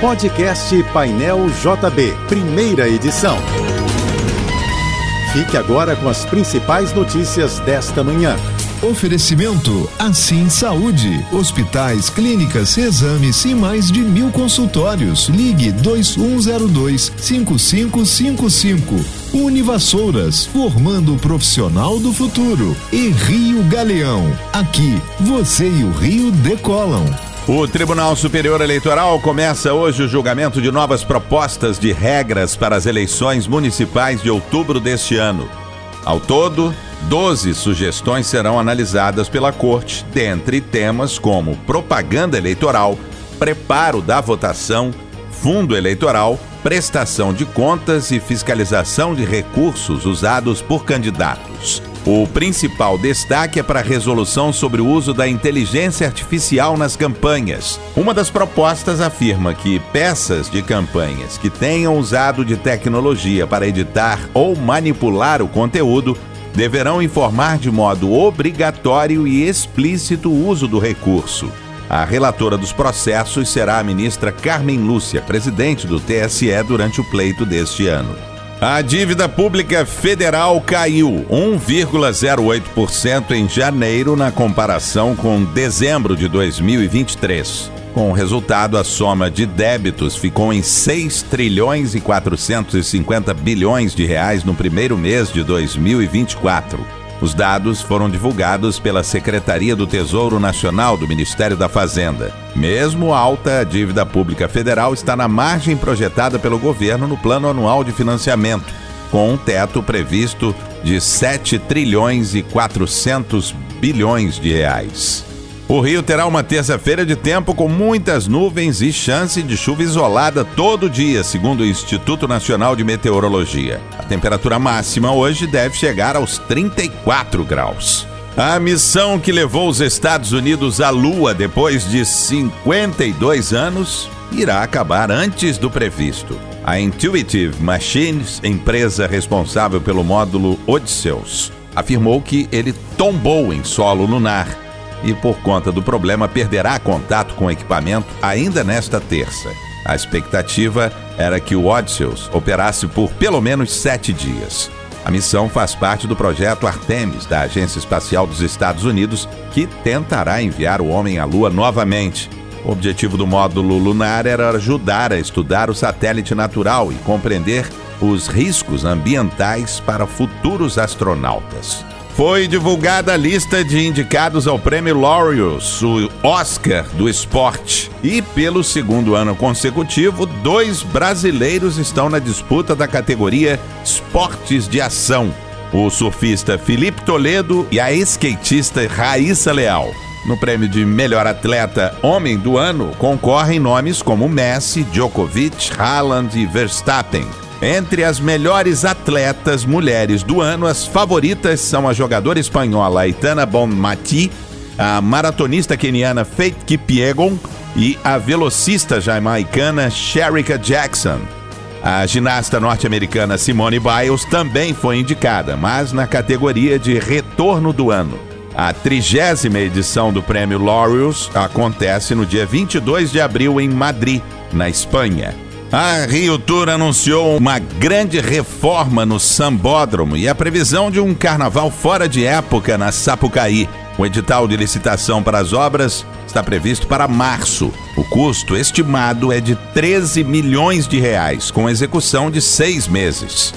Podcast Painel JB, primeira edição. Fique agora com as principais notícias desta manhã. Oferecimento Assim Saúde. Hospitais, clínicas, exames e mais de mil consultórios. Ligue 2102 5555. Univassouras, formando o profissional do futuro. E Rio Galeão. Aqui, você e o Rio decolam. O Tribunal Superior Eleitoral começa hoje o julgamento de novas propostas de regras para as eleições municipais de outubro deste ano. Ao todo, 12 sugestões serão analisadas pela Corte, dentre temas como propaganda eleitoral, preparo da votação, fundo eleitoral, prestação de contas e fiscalização de recursos usados por candidatos. O principal destaque é para a resolução sobre o uso da inteligência artificial nas campanhas. Uma das propostas afirma que peças de campanhas que tenham usado de tecnologia para editar ou manipular o conteúdo deverão informar de modo obrigatório e explícito o uso do recurso. A relatora dos processos será a ministra Carmen Lúcia, presidente do TSE durante o pleito deste ano. A dívida pública federal caiu 1,08% em janeiro na comparação com dezembro de 2023. Com o resultado, a soma de débitos ficou em 6 trilhões e 450 bilhões de reais no primeiro mês de 2024. Os dados foram divulgados pela Secretaria do Tesouro Nacional do Ministério da Fazenda. Mesmo alta, a dívida pública federal está na margem projetada pelo governo no Plano Anual de Financiamento, com um teto previsto de 7 trilhões e 400 bilhões de reais. O Rio terá uma terça-feira de tempo com muitas nuvens e chance de chuva isolada todo dia, segundo o Instituto Nacional de Meteorologia. A temperatura máxima hoje deve chegar aos 34 graus. A missão que levou os Estados Unidos à Lua depois de 52 anos irá acabar antes do previsto. A Intuitive Machines, empresa responsável pelo módulo Odysseus, afirmou que ele tombou em solo lunar e, por conta do problema, perderá contato com o equipamento ainda nesta terça. A expectativa era que o Odysseus operasse por pelo menos sete dias. A missão faz parte do projeto Artemis, da Agência Espacial dos Estados Unidos, que tentará enviar o homem à Lua novamente. O objetivo do módulo lunar era ajudar a estudar o satélite natural e compreender os riscos ambientais para futuros astronautas foi divulgada a lista de indicados ao Prêmio Laureus, o Oscar do esporte. E pelo segundo ano consecutivo, dois brasileiros estão na disputa da categoria Esportes de Ação: o surfista Felipe Toledo e a skatista Raíssa Leal. No prêmio de melhor atleta homem do ano concorrem nomes como Messi, Djokovic, Haaland e Verstappen. Entre as melhores atletas mulheres do ano, as favoritas são a jogadora espanhola Aitana Bonmati, a maratonista keniana Faith Kipyegon e a velocista jamaicana Sherika Jackson. A ginasta norte-americana Simone Biles também foi indicada, mas na categoria de retorno do ano. A trigésima edição do Prêmio Laureus acontece no dia 22 de abril em Madrid, na Espanha. A Rio Tour anunciou uma grande reforma no Sambódromo e a previsão de um carnaval fora de época na Sapucaí. O edital de licitação para as obras está previsto para março. O custo estimado é de 13 milhões de reais, com execução de seis meses.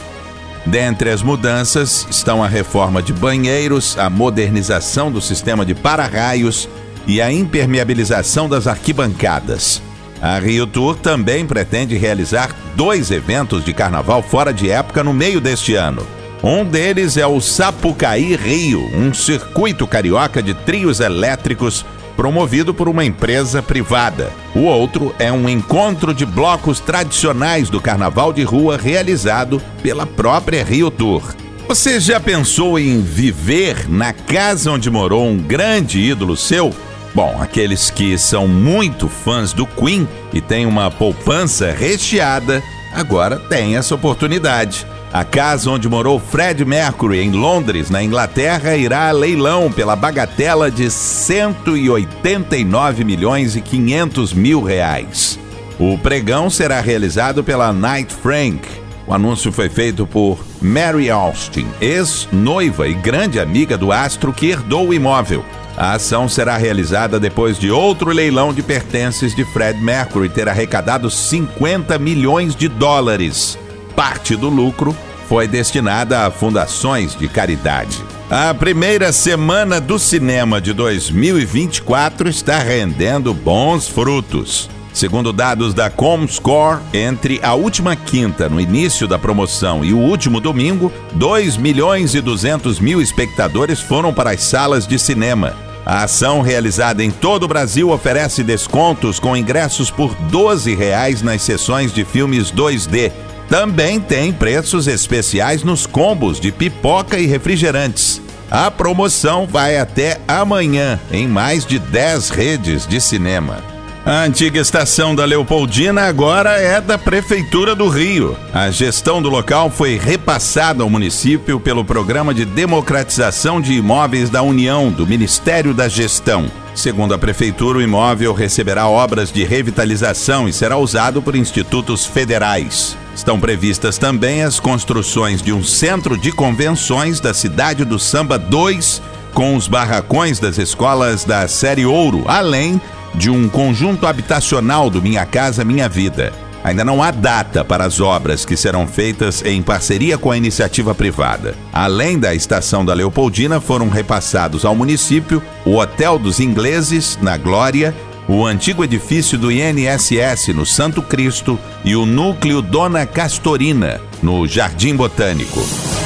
Dentre as mudanças estão a reforma de banheiros, a modernização do sistema de para-raios e a impermeabilização das arquibancadas. A Rio Tour também pretende realizar dois eventos de carnaval fora de época no meio deste ano. Um deles é o Sapucaí Rio, um circuito carioca de trios elétricos promovido por uma empresa privada. O outro é um encontro de blocos tradicionais do carnaval de rua realizado pela própria Rio Tour. Você já pensou em viver na casa onde morou um grande ídolo seu? Bom, aqueles que são muito fãs do Queen e têm uma poupança recheada, agora têm essa oportunidade. A casa onde morou Fred Mercury, em Londres, na Inglaterra, irá a leilão pela bagatela de 189 milhões e 500 mil reais. O pregão será realizado pela Knight Frank. O anúncio foi feito por Mary Austin, ex-noiva e grande amiga do astro que herdou o imóvel. A ação será realizada depois de outro leilão de pertences de Fred Mercury ter arrecadado 50 milhões de dólares. Parte do lucro foi destinada a fundações de caridade. A primeira semana do cinema de 2024 está rendendo bons frutos. Segundo dados da Comscore, entre a última quinta, no início da promoção, e o último domingo, 2 milhões e 200 mil espectadores foram para as salas de cinema. A ação realizada em todo o Brasil oferece descontos com ingressos por 12 reais nas sessões de filmes 2D. Também tem preços especiais nos combos de pipoca e refrigerantes. A promoção vai até amanhã em mais de 10 redes de cinema. A antiga estação da Leopoldina agora é da Prefeitura do Rio. A gestão do local foi repassada ao município pelo Programa de Democratização de Imóveis da União, do Ministério da Gestão. Segundo a Prefeitura, o imóvel receberá obras de revitalização e será usado por institutos federais. Estão previstas também as construções de um centro de convenções da cidade do Samba 2, com os barracões das escolas da Série Ouro, além de um conjunto habitacional do Minha Casa Minha Vida. Ainda não há data para as obras que serão feitas em parceria com a iniciativa privada. Além da estação da Leopoldina, foram repassados ao município o Hotel dos Ingleses, na Glória, o antigo edifício do INSS no Santo Cristo e o núcleo Dona Castorina, no Jardim Botânico.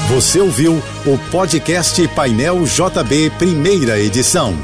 Você ouviu o podcast Painel JB, primeira edição.